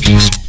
Peace.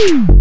you